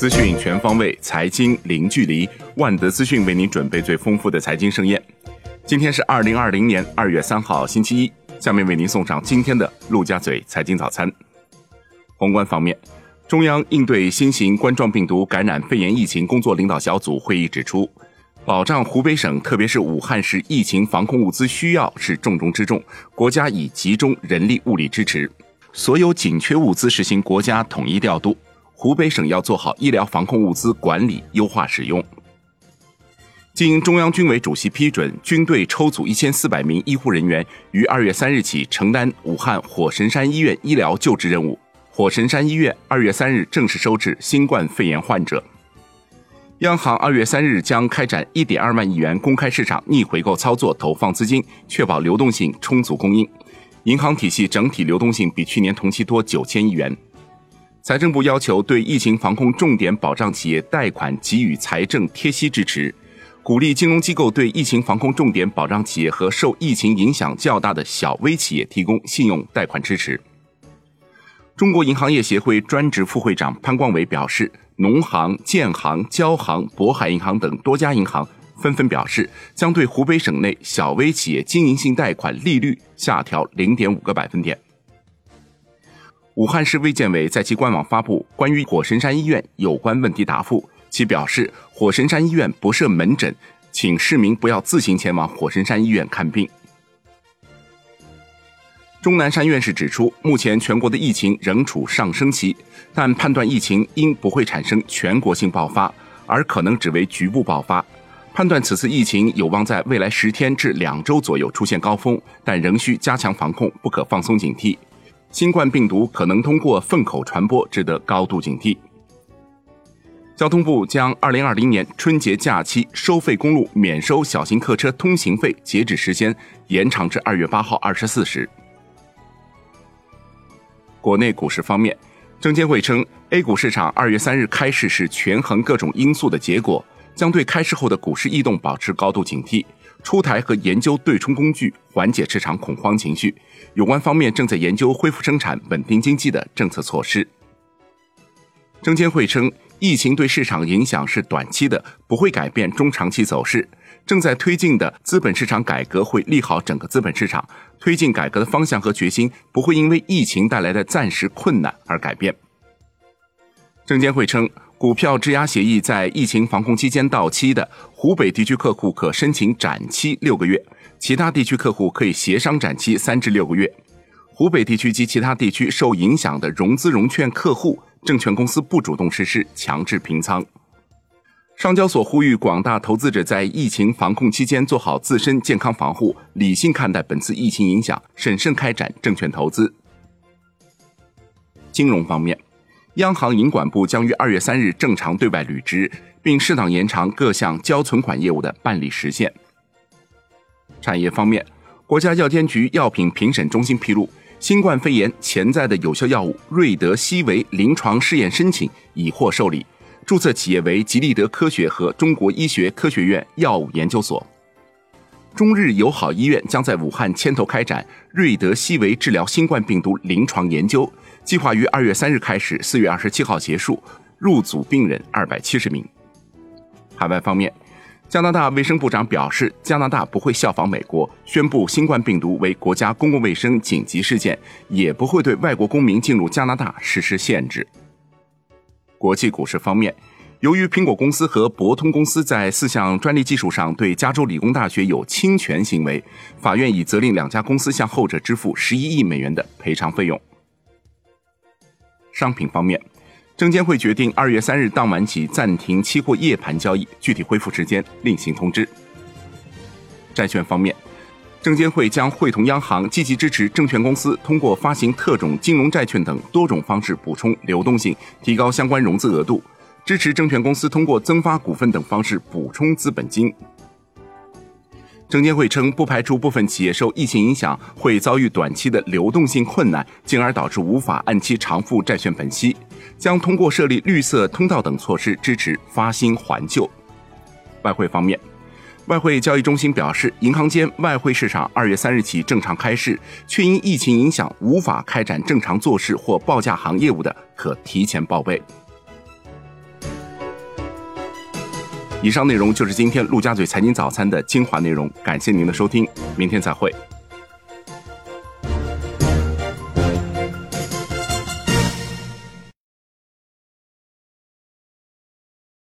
资讯全方位，财经零距离。万德资讯为您准备最丰富的财经盛宴。今天是二零二零年二月三号，星期一。下面为您送上今天的陆家嘴财经早餐。宏观方面，中央应对新型冠状病毒感染肺炎疫情工作领导小组会议指出，保障湖北省特别是武汉市疫情防控物资需要是重中之重，国家已集中人力物力支持，所有紧缺物资实行国家统一调度。湖北省要做好医疗防控物资管理，优化使用。经中央军委主席批准，军队抽组一千四百名医护人员于二月三日起承担武汉火神山医院医疗救治任务。火神山医院二月三日正式收治新冠肺炎患者。央行二月三日将开展一点二万亿元公开市场逆回购操作，投放资金，确保流动性充足供应。银行体系整体流动性比去年同期多九千亿元。财政部要求对疫情防控重点保障企业贷款给予财政贴息支持，鼓励金融机构对疫情防控重点保障企业和受疫情影响较大的小微企业提供信用贷款支持。中国银行业协会专职副会长潘光伟表示，农行、建行、交行、渤海银行等多家银行纷纷表示，将对湖北省内小微企业经营性贷款利率下调零点五个百分点。武汉市卫健委在其官网发布关于火神山医院有关问题答复，其表示火神山医院不设门诊，请市民不要自行前往火神山医院看病。钟南山院士指出，目前全国的疫情仍处上升期，但判断疫情应不会产生全国性爆发，而可能只为局部爆发。判断此次疫情有望在未来十天至两周左右出现高峰，但仍需加强防控，不可放松警惕。新冠病毒可能通过粪口传播，值得高度警惕。交通部将2020年春节假期收费公路免收小型客车通行费截止时间延长至2月8号24时。国内股市方面，证监会称，A 股市场2月3日开市是权衡各种因素的结果，将对开市后的股市异动保持高度警惕。出台和研究对冲工具，缓解市场恐慌情绪。有关方面正在研究恢复生产、稳定经济的政策措施。证监会称，疫情对市场影响是短期的，不会改变中长期走势。正在推进的资本市场改革会利好整个资本市场，推进改革的方向和决心不会因为疫情带来的暂时困难而改变。证监会称。股票质押协议在疫情防控期间到期的湖北地区客户可申请展期六个月，其他地区客户可以协商展期三至六个月。湖北地区及其他地区受影响的融资融券客户，证券公司不主动实施强制平仓。上交所呼吁广大投资者在疫情防控期间做好自身健康防护，理性看待本次疫情影响，审慎开展证券投资。金融方面。央行银管部将于二月三日正常对外履职，并适当延长各项交存款业务的办理时限。产业方面，国家药监局药品评审中心披露，新冠肺炎潜在的有效药物瑞德西韦临床试验申请已获受理，注册企业为吉利德科学和中国医学科学院药物研究所。中日友好医院将在武汉牵头开展瑞德西韦治疗新冠病毒临床研究。计划于二月三日开始，四月二十七号结束。入组病人二百七十名。海外方面，加拿大卫生部长表示，加拿大不会效仿美国宣布新冠病毒为国家公共卫生紧急事件，也不会对外国公民进入加拿大实施限制。国际股市方面，由于苹果公司和博通公司在四项专利技术上对加州理工大学有侵权行为，法院已责令两家公司向后者支付十一亿美元的赔偿费用。商品方面，证监会决定二月三日当晚起暂停期货夜盘交易，具体恢复时间另行通知。债券方面，证监会将会同央行积极支持证券公司通过发行特种金融债券等多种方式补充流动性，提高相关融资额度，支持证券公司通过增发股份等方式补充资本金。证监会称，不排除部分企业受疫情影响会遭遇短期的流动性困难，进而导致无法按期偿付债券本息，将通过设立绿色通道等措施支持发新还旧。外汇方面，外汇交易中心表示，银行间外汇市场二月三日起正常开市，却因疫情影响无法开展正常做市或报价行业务的，可提前报备。以上内容就是今天陆家嘴财经早餐的精华内容，感谢您的收听，明天再会。